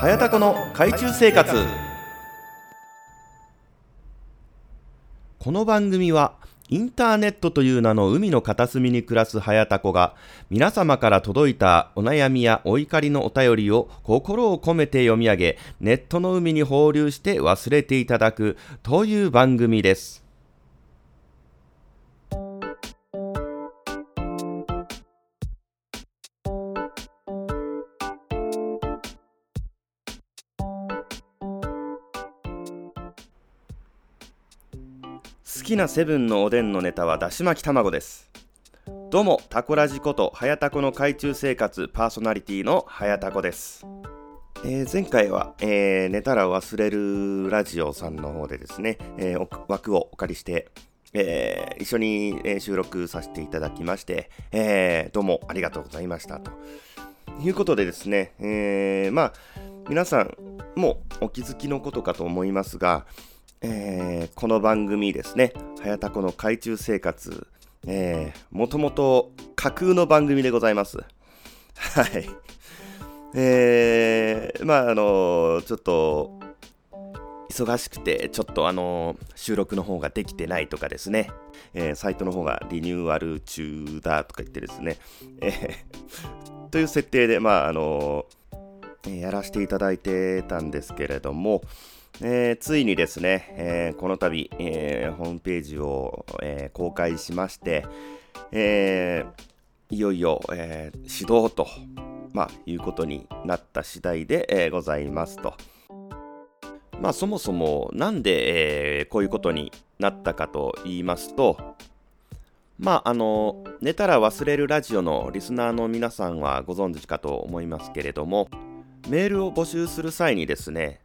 早田この海中生活この番組はインターネットという名の海の片隅に暮らす早田子が皆様から届いたお悩みやお怒りのお便りを心を込めて読み上げネットの海に放流して忘れていただくという番組です。きなセブンのおでんのネタはだし巻き卵です。どうも、タコラジこと、はやたこの海中生活パーソナリティのはやたこです。えー前回は、えー寝たら忘れるラジオさんの方でですね、えー枠をお借りして、えー一緒に、収録させていただきまして、えーどうもありがとうございましたと。いうことでですね、えーまあ、皆さんもお気づきのことかと思いますが、えーこの番組ですね、はやたこの海中生活、えー、もともと架空の番組でございます。はい。えー、まあ、あのちょっと、忙しくて、ちょっとあの収録の方ができてないとかですね、えーサイトの方がリニューアル中だとか言ってですね、えーという設定で、まあ、あのやらせていただいてたんですけれども、えーついにですね、えーこの度、えーホームページを、え公開しまして、えいよいよ、えー始動と、まあ、いうことになった次第で、えございますと。まあ、そもそもなんで、えこういうことになったかと言いますと、まあ、あの、寝たら忘れるラジオのリスナーの皆さんはご存知かと思いますけれども、メールを募集する際にですね、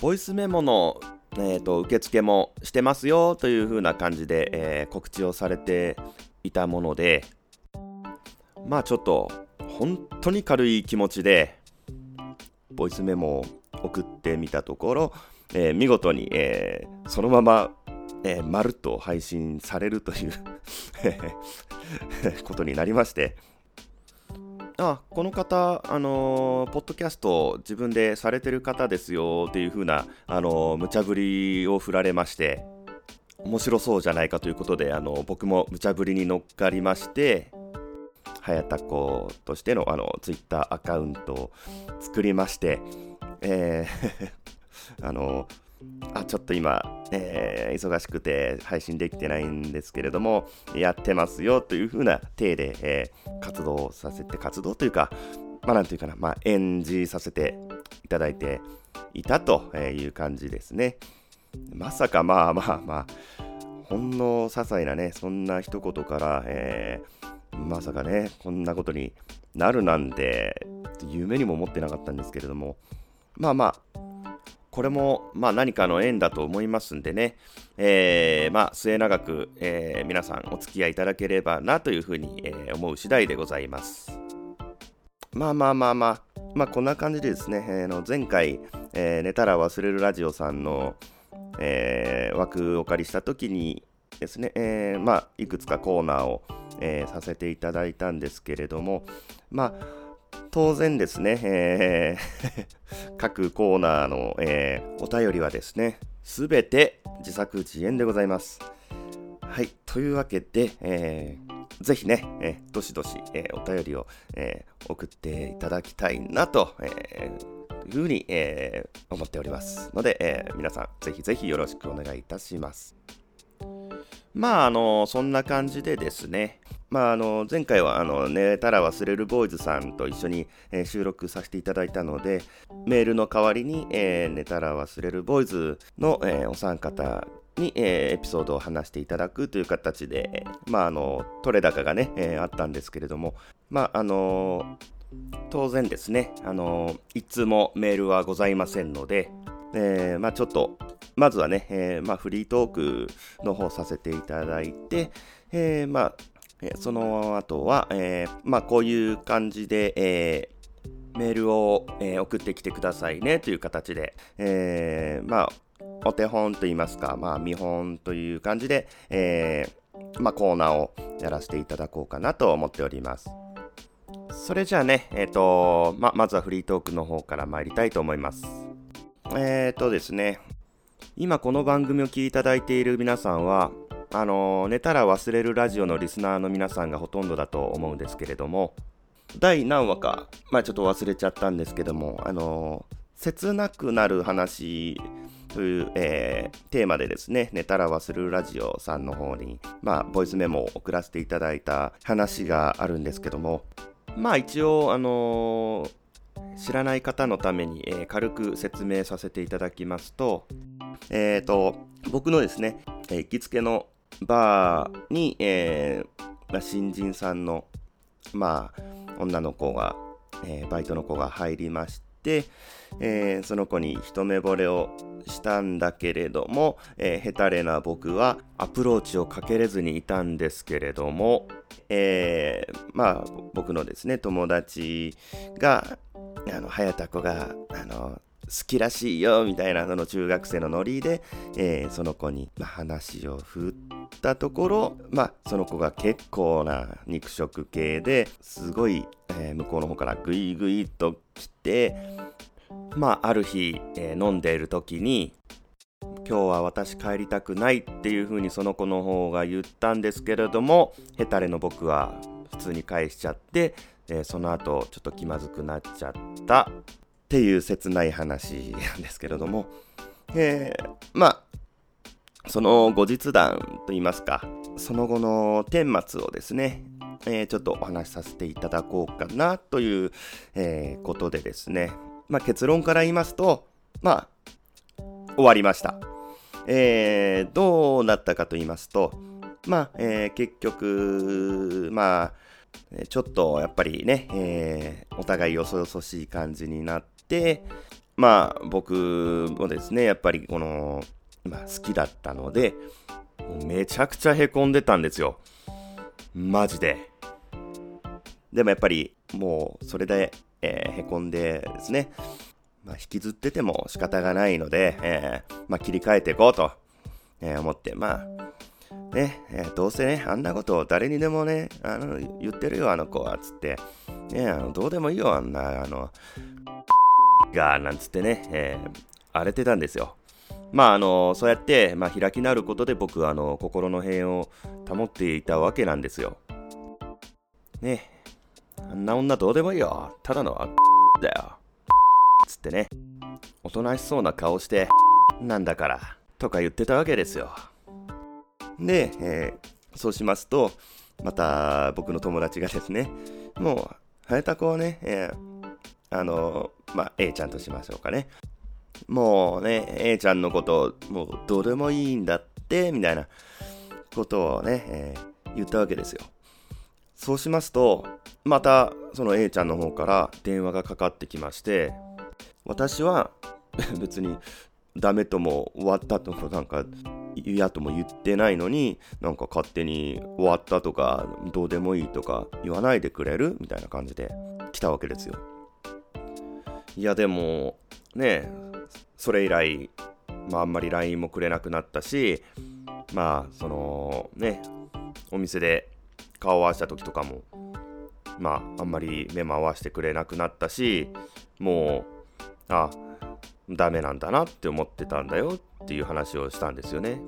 ボイスメモの、えー、と受付もしてますよという風な感じで、えー告知をされていたもので、まあちょっと本当に軽い気持ちで、ボイスメモを送ってみたところ、えー見事に、えーそのまま、えーまるっと配信されるという ことになりまして、あこの方、あのーポッドキャスト自分でされてる方ですよっていう風な、あのー無茶ぶりを振られまして、面白そうじゃないかということで、あの僕も無茶ぶりに乗っかりまして、はやたことしてのあのツイッターアカウントを作りまして、えー あのあちょっと今、えー忙しくて配信できてないんですけれども、やってますよという風な体で、えー活動させて、活動というか、まあなんていうかな、まあ演じさせていただいていたという感じですね。まさかまあまあまあ、ほんの些細なね、そんな一言から、えーまさかね、こんなことになるなんて、夢にも思ってなかったんですけれども、まあまあ、これも、まあ、何かの縁だと思いますんでね、えーまあ、末永く、えー皆さんお付き合いいただければなというふうに、えー思う次第でございます。まあまあまあまあ、まあこんな感じでですね、えーの前回、えー寝たら忘れるラジオさんの、えー枠をお借りした時にですね、えーまあいくつかコーナーを、えーさせていただいたんですけれども、まあ当然ですね、えー 各コーナーの、えーお便りはですね、すべて自作自演でございます。はい、というわけで、えーぜひね、えーどしどし、えーお便りを、えー送っていただきたいなと、えーいうふうに、えー思っておりますので、えー皆さんぜひぜひよろしくお願いいたします。まあ、あの、そんな感じでですね、まあ、あの、前回は、あの、寝たら忘れるボーイズさんと一緒に、え収録させていただいたので、メールの代わりに、え寝たら忘れるボーイズの、えお三方に、えエピソードを話していただくという形で、まあ、あの、取れ高がね、えあったんですけれども、まあ、あの当然ですね、あの一通もメールはございませんので、えーまあ、ちょっと、まずはね、えーまあ、フリートークの方させていただいて、えーまあ、えその後は、えまあ、こういう感じで、えメールを、え送ってきてくださいねという形で、えまあ、お手本といいますか、まあ、見本という感じで、えまあ、コーナーをやらせていただこうかなと思っております。それじゃあね、えっ、と、ま、まずはフリートークの方から参りたいと思います。えっ、とですね、今この番組を聴いていただいている皆さんは、あの寝たら忘れるラジオのリスナーの皆さんがほとんどだと思うんですけれども、第何話か、まあちょっと忘れちゃったんですけども、あの切なくなる話という、えー、テーマでですね、寝たら忘れるラジオさんの方に、まあ、ボイスメモを送らせていただいた話があるんですけども、まあ一応、あのー、知らない方のために、えー、軽く説明させていただきますと、え、ー、と、僕のですね、え行きつけのバーに、えまあ、新人さんの、まあ、女の子が、えバイトの子が入りまして、えその子に一目惚れをしたんだけれども、えー、ヘタレな僕はアプローチをかけれずにいたんですけれども、えー、まあ僕のですね友達があの早田子があの好きらしいよみたいなその中学生のノリで、えー、その子に、まあ、話を振ったところ、まあ、その子が結構な肉食系ですごい、えー、向こうの方からグイグイと来てまあ、ある日、えー、飲んでいる時に、今日は私帰りたくないっていう風にその子の方が言ったんですけれども、ヘタレの僕は普通に返しちゃって、えー、その後ちょっと気まずくなっちゃったっていう切ない話なんですけれども、えー、まあ、その後日談といいますか、その後の顛末をですね、えー、ちょっとお話しさせていただこうかなという、え、ことでですね、まあ、結論から言いますと、まあ、終わりました。えー、どうなったかと言いますと、まあ、え、結局、まあ、ちょっとやっぱりね、えー、お互いよそよそしい感じになって、まあ、僕もですね、やっぱりこの、まあ、好きだったので、めちゃくちゃへこんでたんですよ。マジで。でもやっぱり、もう、それで、えー、へこんでですね、まあ、引きずってても仕方がないので、えー、まあ、切り替えていこうと、え、思って、まあ、ね、えー、どうせね、あんなことを誰にでもね、あの、言ってるよ、あの子は、つって、ね、あの、どうでもいいよ、あんな、あの、が、なんつってね、え荒れてたんですよ。まあ、あの、そうやって、まあ、開き直ることで僕は、あの、心の平穏を保っていたわけなんですよ。ね、あんな女どうでもいいよ。ただの だよ。つってね、おとなしそうな顔して、なんだから、とか言ってたわけですよ。で、えー、そうしますと、また僕の友達がですね、もう、早田子はね、えー、あのー、まあ、A ちゃんとしましょうかね。もうね、A ちゃんのこと、もうどうでもいいんだって、みたいなことをね、えー、言ったわけですよ。そうしますと、またその A ちゃんの方から電話がかかってきまして、私は 別にダメとも終わったとかなんか嫌とも言ってないのになんか勝手に終わったとかどうでもいいとか言わないでくれる？みたいな感じで来たわけですよ。いやでもねそれ以来、まあ、あんまり LINE もくれなくなったしまあそのねお店で顔を合わせた時とかもまああんまり目も合わせてくれなくなったしもうあダメなんだなって思ってたんだよっていう話をしたんですよね。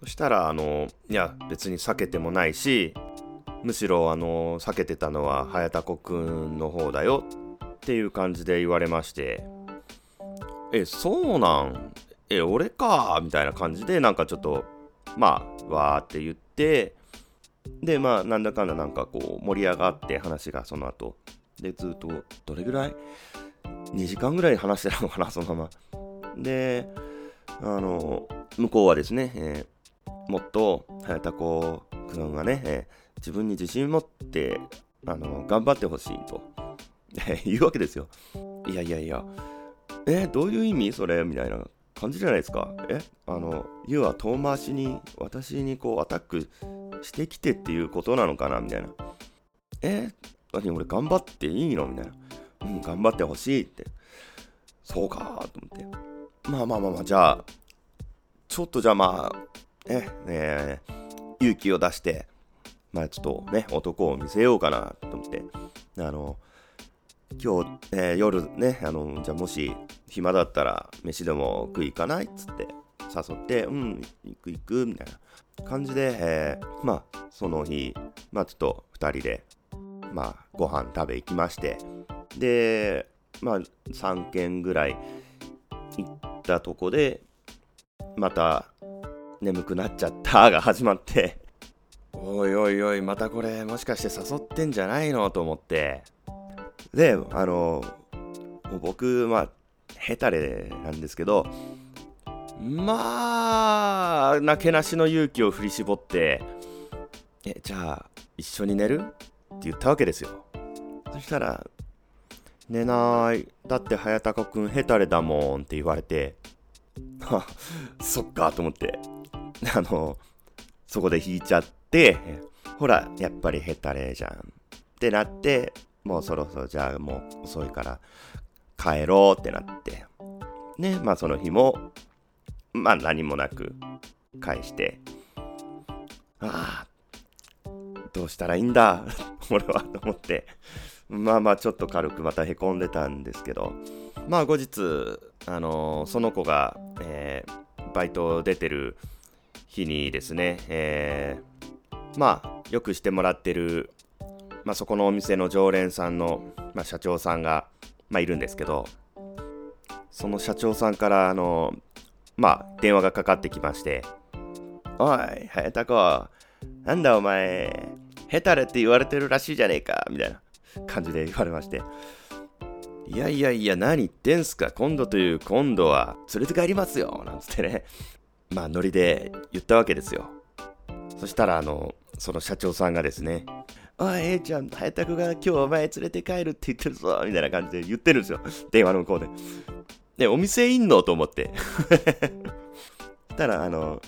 そしたらあのいや別に避けてもないしむしろあの避けてたのは早田子くんの方だよっていう感じで言われましてえそうなん？え俺か？みたいな感じでなんかちょっとまあわーって言ってで、まあ、なんだかんだなんかこう、盛り上がって話がその後。で、ずっと、どれぐらい？?2 時間ぐらい話してたのかな、そのまま。で、あの、向こうはですね、えー、もっと、早田子くんがね、えー、自分に自信持って、あの、頑張ってほしいと、言うわけですよ。いやいやいや、えー、どういう意味？それみたいな感じじゃないですか。えあの、ユは遠回しに、私にこう、アタックしてきてっていうことなのかなみたいな。え何？俺頑張っていいの？みたいな。うん、頑張ってほしいって。そうかと思って。まあまあまあまあ、じゃあ、ちょっとじゃあまあ、え、ね勇気を出して、まあちょっとね、男を見せようかなと思って、あの、今日、えー、夜ね、あの、じゃあもし暇だったら飯でも食い行かないっつって誘って、うん、行く行く、みたいな感じで、えー、まあその日、まあちょっと2人で、まあご飯食べ行きまして、で、まあ3軒ぐらい行ったとこで、また眠くなっちゃったが始まって。おいおいおいまたこれもしかして誘ってんじゃないのと思って。であの僕まあヘタレなんですけどまあなけなしの勇気を振り絞ってえじゃあ一緒に寝る？って言ったわけですよ。そしたら寝ない。だって早高くんヘタレだもんって言われて。そっかと思って。あのそこで引いちゃって、ほら、やっぱりヘタレじゃん。ってなって、もうそろそろじゃあもう遅いから帰ろうってなって、ね、まあその日も、まあ何もなく返して、ああ、どうしたらいいんだ、俺はと思って、まあまあちょっと軽くまたへこんでたんですけど、まあ後日、あのー、その子が、えー、バイト出てる日にですね、えー、まあ、よくしてもらってる、まあ、そこのお店の常連さんの、まあ、社長さんが、まあ、いるんですけど、その社長さんから、あの、まあ、電話がかかってきまして、おい、早田子、なんだお前、ヘタレって言われてるらしいじゃねえか、みたいな。感じで言われまして、いやいやいや、何言ってんすか、今度という今度は連れて帰りますよ、なんつってね、まあ、ノリで言ったわけですよ。そしたら、あの、その社長さんがですね、あ、ええちゃん、早田が今日お前連れて帰るって言ってるぞ、みたいな感じで言ってるんですよ。電話の向こうで。で、お店いんのと思って。たら、あの、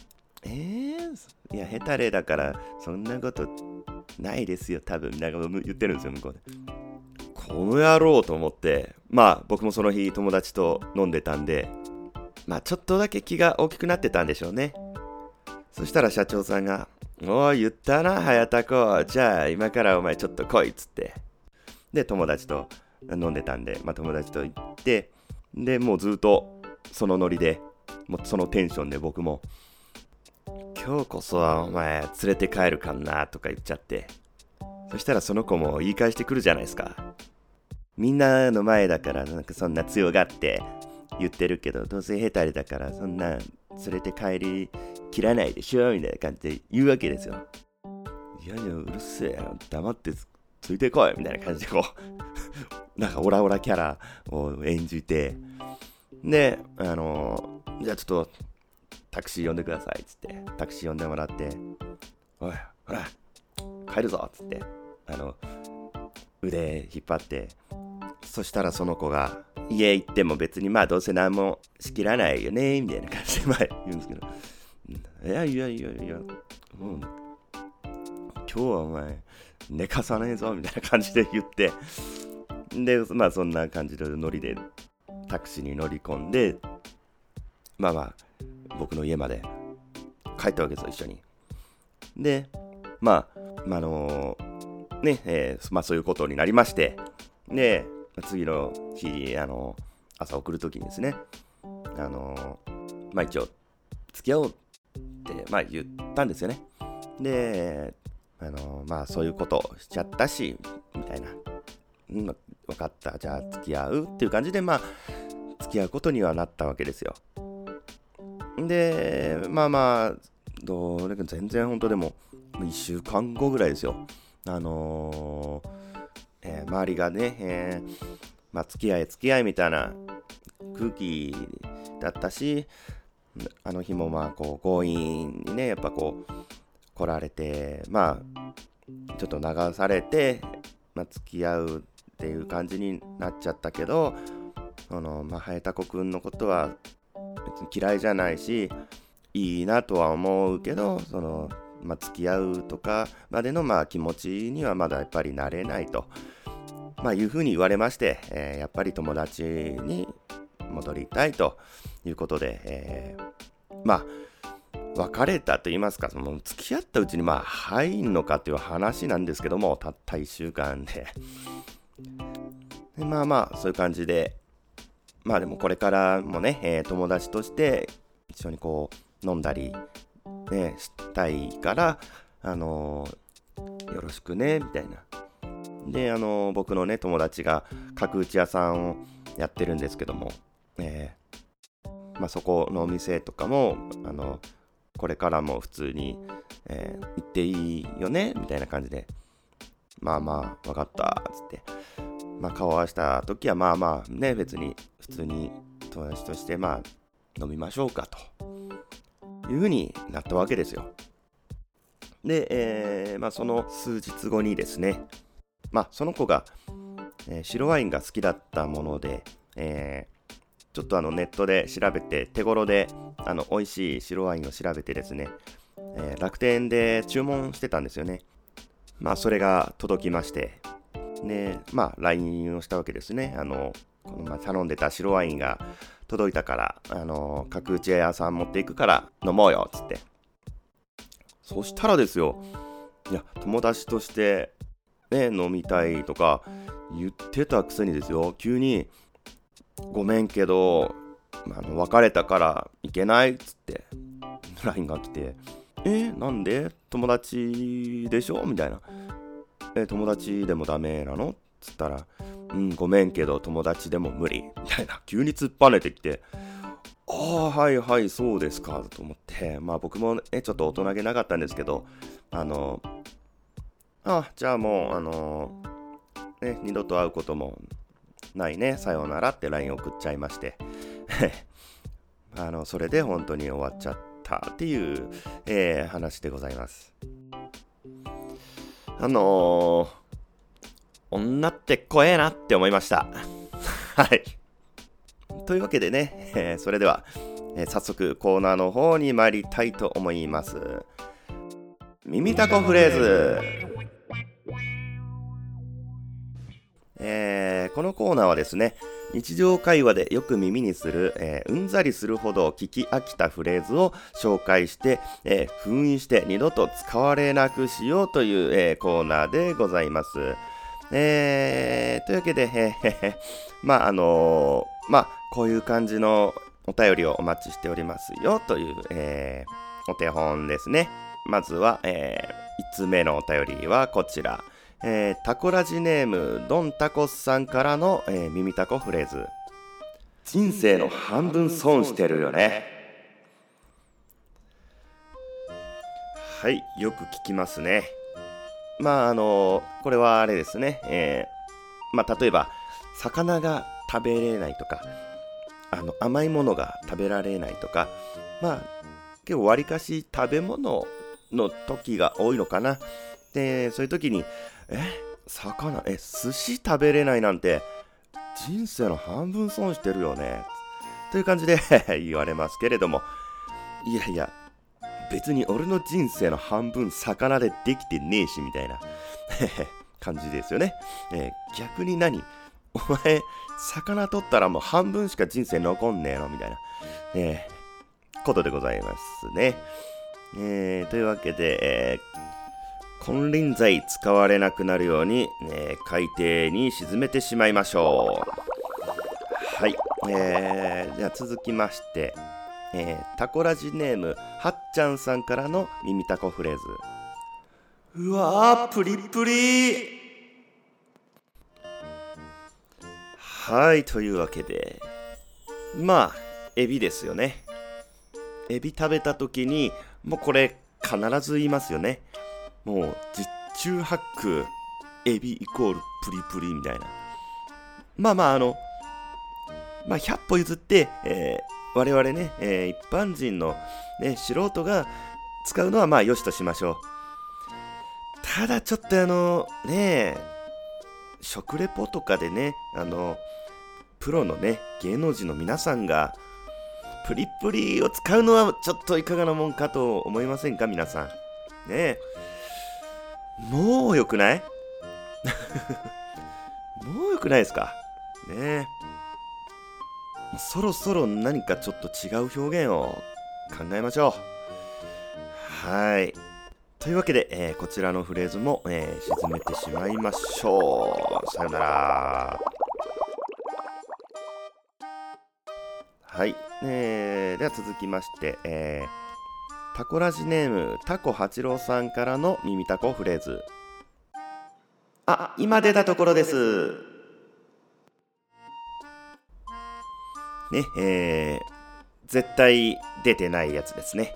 えー、いや、ヘタレだから、そんなことないですよ、多分、みたいなこと言ってるんですよ、向こうで。この野郎と思って、まあ、僕もその日友達と飲んでたんで、まあちょっとだけ気が大きくなってたんでしょうね。そしたら社長さんが、おい、言ったな、早田子。じゃあ今からお前ちょっと来いっつって。で、友達と飲んでたんで、まあ友達と行って、で、もうずっとそのノリで、もうそのテンションで僕も、今日こそはお前連れて帰るかんなとか言っちゃって。そしたらその子も言い返してくるじゃないですか。みんなの前だからなんかそんな強がって言ってるけど、どうせヘタレだからそんな連れて帰り切らないでしょみたいな感じで言うわけですよ。いやいや、うるせえ黙ってついてこいみたいな感じでこう なんかオラオラキャラを演じて、で、あの、じゃあちょっとタクシー呼んでくださいっつって、タクシー呼んでもらって、おい、ほら、帰るぞっつって、あの、腕引っ張って、そしたらその子が、家行っても別にまあどうせ何もしきらないよね、みたいな感じでまあ言うんですけど、いやいやいやいや、もう、今日はお前、寝かさねえぞ、みたいな感じで言って、で、まあそんな感じでノリでタクシーに乗り込んで、まあまあ、僕の家まで帰ったわけですよ、一緒に。で、まあ、まあ、のー、ね、えー、まあそういうことになりまして、で、次の日、あの、朝送るときにですね、あの、まあ一応、付き合おうって、まあ言ったんですよね。で、あの、まあそういうことしちゃったし、みたいな。うん、分かった、じゃあ付き合うっていう感じで、まあ、付き合うことにはなったわけですよ。で、まあまあ、どれか全然本当でも、1週間後ぐらいですよ。あのーえー、周りがね、えー、まあ、付き合い付き合いみたいな空気だったし、あの日もまあこう強引にね、やっぱこう来られて、まあちょっと流されて、まあ、付き合うっていう感じになっちゃったけど、そのまあ、ハエタコくんのことはに嫌いじゃないし、いいなとは思うけど、そのまあ、付き合うとかまでのまあ気持ちにはまだやっぱりなれないと。まあ、いうふうに言われまして、えー、やっぱり友達に戻りたいということで、えー、まあ、別れたと言いますか、その付き合ったうちにまあ入んのかっていう話なんですけども、たった1週間で。でまあまあ、そういう感じで、まあでもこれからもね、えー、友達として一緒にこう飲んだり、ね、したいから、あのー、よろしくね、みたいな。で、あのー、僕のね、友達が角打ち屋さんをやってるんですけども、えー、まあそこのお店とかも、あのこれからも普通に、えー、行っていいよねみたいな感じで、まあまあ、分かった、つって。まあ、顔合わせた時は、まあまあ、ね、別に普通に友達として、まあ、飲みましょうかというふうになったわけですよ。で、えー、まあ、その数日後にですね、まあ、その子が、えー、白ワインが好きだったもので、えちょっとあのネットで調べて手頃であの美味しい白ワインを調べてですね、え、楽天で注文してたんですよね。まあそれが届きまして、で、まあ LINE をしたわけですね。あの、このま頼んでた白ワインが届いたから、あの、角打ち屋さん持っていくから飲もうよっ、つって。そしたらですよ、いや、友達としてね、飲みたいとか言ってたくせにですよ、急に、ごめんけど、あの別れたから行けないっつって LINE が来て、えなんで？友達でしょ？みたいな。え、友達でもダメなの？っつったら、うん、ごめんけど友達でも無理。みたいな。急に突っぱねてきて、ああ、はいはい、そうですか、と思って、まあ僕もね、ちょっと大人げなかったんですけど、あの、あじゃあもう、あの、ね、二度と会うこともないね、さようならって LINE 送っちゃいまして、あの、それで本当に終わっちゃったっていう、えー、話でございます。あのー、女って怖えなって思いました。はい。というわけでね、えー、それでは、えー、早速コーナーの方に参りたいと思います。耳たこフレーズ。えー、このコーナーはですね、日常会話でよく耳にする、えー、うんざりするほど聞き飽きたフレーズを紹介して、えー、封印して二度と使われなくしようという、えー、コーナーでございます。えー、というわけで、えー、まあ、あのー、まあ、こういう感じのお便りをお待ちしておりますよという、えー、お手本ですね。まずは、えー、5つ目のお便りはこちら。えー、タコラジネームドンタコスさんからの、えー、耳タコフレーズ。人生の半分損してるよね。はいよく聞きますね。まああのこれはあれですね、えー、まあ例えば魚が食べれないとかあの甘いものが食べられないとかまあ結構わりかし食べ物の時が多いのかな。でそういう時にえ魚え寿司食べれないなんて人生の半分損してるよね。という感じで 言われますけれども。いやいや別に俺の人生の半分魚でできてねえしみたいな。感じですよね、えー、逆に何？お前魚取ったらもう半分しか人生残んねえの？みたいな、えー、ことでございますね、えー、というわけで、え金輪際使われなくなるように、え海底に沈めてしまいましょう。はい。えー、では続きまして、えー、タコラジネーム、はっちゃんさんからの耳タコフレーズ。うわー、プリプリはい、というわけで、まあ、エビですよね。エビ食べた時に、もうこれ必ず言いますよね。もう実中八九エビイコールプリプリみたいな。まあまああのまあ100歩譲って、えー、我々ね、えー、一般人の、ね、素人が使うのはまあよしとしましょう。ただちょっとあのね食レポとかでねあのプロのね芸能人の皆さんがプリプリを使うのはちょっといかがなもんかと思いませんか皆さん。ねえ。もう良くない？もう良くないですか？ねそろそろ何かちょっと違う表現を考えましょうはい。というわけで、えー、こちらのフレーズも、えー、沈めてしまいましょう。さよなら。はい。えー、では続きまして、えー、タコラジネーム、タコ八郎さんからの耳タコフレーズ。あ、今出たところです。ね、えー、絶対出てないやつですね。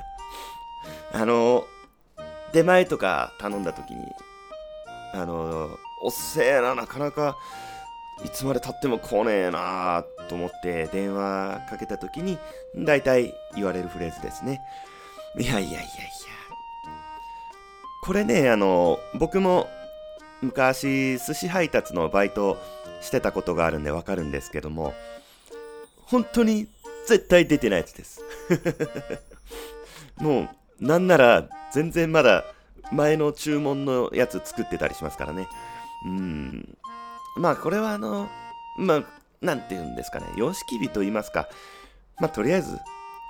あの、出前とか頼んだ時に、あの、おっせえな、なかなか、いつまで経っても来ねえなと思って電話かけた時に、大体言われるフレーズですね。いやいやいやいや。これね、あの、僕も昔寿司配達のバイトしてたことがあるんでわかるんですけども、本当に絶対出てないやつです。もう、なんなら、全然まだ前の注文のやつ作ってたりしますからね。うん。まあ、これはあの、まあ、なんて言うんですかね。様式美と言いますか。まあ、とりあえず、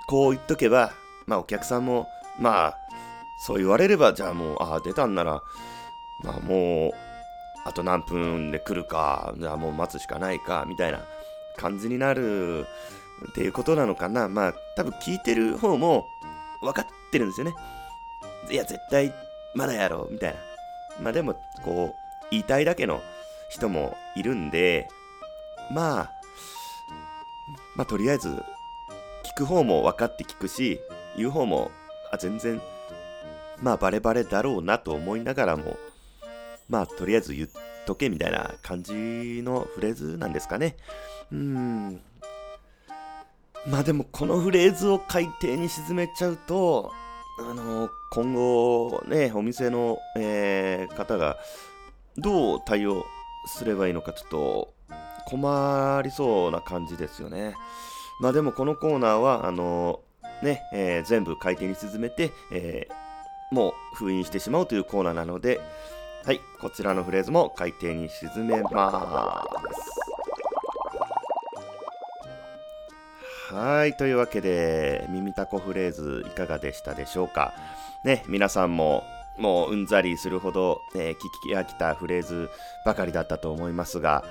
こう言っとけば、まあ、お客さんも、まあ、そう言われれば、じゃあもう、ああ、出たんなら、まあ、もう、あと何分で来るか、じゃあもう待つしかないか、みたいな感じになるっていうことなのかな。まあ、多分聞いてる方も分かってるんですよね。いや、絶対まだやろう、みたいな。まあでも、こう、言いたいだけの人もいるんで、まあ、まあとりあえず、聞く方も分かって聞くし、言う方も、あ、全然、まあバレバレだろうなと思いながらも、まあとりあえず言っとけみたいな感じのフレーズなんですかね。うん。まあでもこのフレーズを海底に沈めちゃうと、あの、今後ね、お店の、えー、方がどう対応すればいいのかちょっと困りそうな感じですよね。まあでもこのコーナーは、あの、ね、えー、全部海底に沈めて、えー、もう封印してしまうというコーナーなので、はい、こちらのフレーズも海底に沈めます。はい。というわけで、耳たこフレーズいかがでしたでしょうか。ね、皆さんももううんざりするほど、えー、聞き飽きたフレーズばかりだったと思いますが、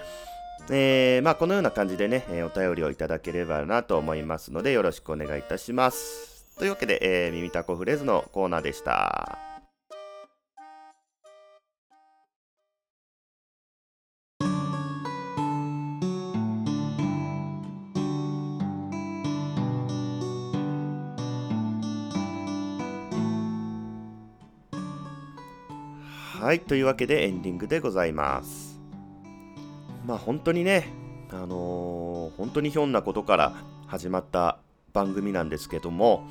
えー、まあ、このような感じでね、えー、お便りをいただければなと思いますので、よろしくお願いいたします。というわけで、えー、耳たこフレーズのコーナーでした。はい、というわけでエンディングでございます。まあ本当にね、あのー、本当にひょんなことから始まった番組なんですけども、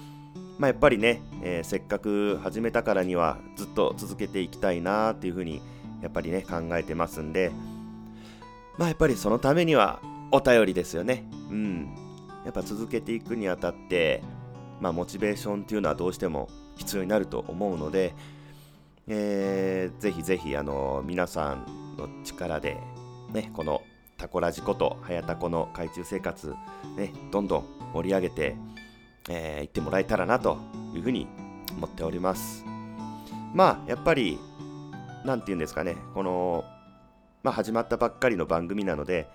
まあ、やっぱりね、えー、せっかく始めたからにはずっと続けていきたいなっていうふうにやっぱりね考えてますんでまあやっぱりそのためにはお便りですよねうんやっぱ続けていくにあたってまあモチベーションっていうのはどうしても必要になると思うのでえー、ぜひぜひあの皆さんの力で、ね、このタコラジこと、はやたこの海中生活、ね、どんどん盛り上げて、えー、ってもらえたらなというふうに思っております。まあ、やっぱり、なんて言うんですかね、この、まあ、始まったばっかりの番組なので、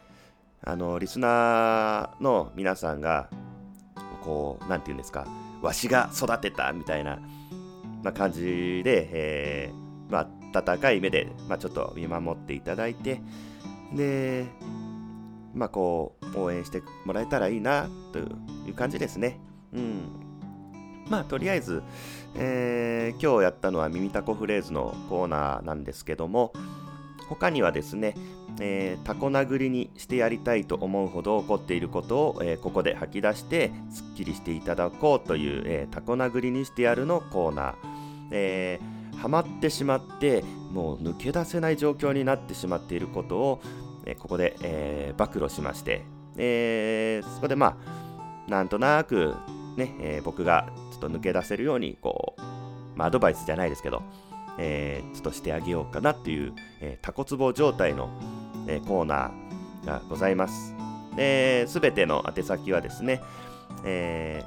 あの、リスナーの皆さんが、こう、なんて言うんですか、わしが育てたみたいな、まあ、感じで、えー、まあ、温かい目で、まあ、ちょっと見守っていただいて、で、まあ、こう、応援してもらえたらいいな、という感じですね。うん。まあ、とりあえず、えー、今日やったのは耳たこフレーズのコーナーなんですけども、他にはですね、えー、タコ殴りにしてやりたいと思うほど怒っていることを、えー、ここで吐き出してすっきりしていただこうという、えー、タコ殴りにしてやるのコーナー、えー、ハマってしまってもう抜け出せない状況になってしまっていることを、えここで、え暴露しまして、えそこでまあなんとなくね、え僕がちょっと抜け出せるようにこう、まあ、アドバイスじゃないですけどえー、ちょっとしてあげようかなっていう、えー、タコツボ状態の、え、コーナーがございます。すべての宛先はですね、え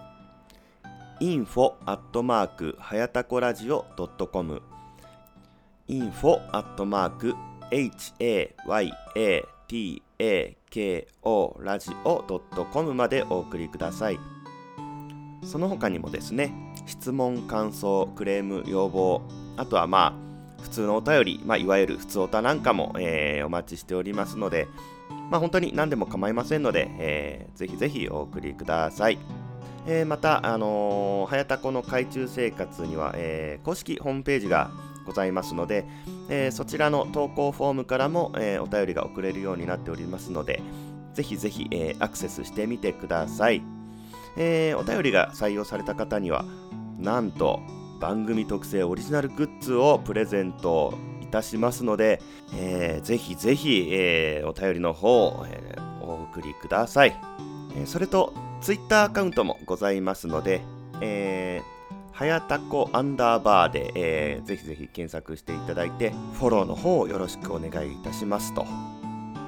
ー、info アットマークはやたこラジオ .com info アットマーク hayatako ラジオ .com までお送りくださいその他にもですね質問感想クレーム要望あとはまあ普通のお便り、まあ、いわゆる普通おたなんかも、えー、お待ちしておりますので、まあ、本当に何でも構いませんので、えー、ぜひぜひお送りください。えー、また、あのー、はやたこの海中生活には、えー、公式ホームページがございますので、えー、そちらの投稿フォームからも、えー、お便りが送れるようになっておりますので、ぜひぜひ、えー、アクセスしてみてください。えー、お便りが採用された方には、なんと番組特製オリジナルグッズをプレゼントいたしますので、えー、ぜひぜひ、えー、お便りの方、えー、お送りください。えー、それと、ツイッターアカウントもございますので、えー、はやたこアンダーバーで、えー、ぜひぜひ検索していただいて、フォローの方をよろしくお願いいたしますと。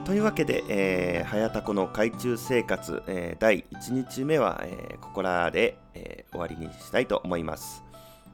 というわけで、えー、はやたこの海中生活、えー、第1日目は、えー、ここらで、えー、終わりにしたいと思います。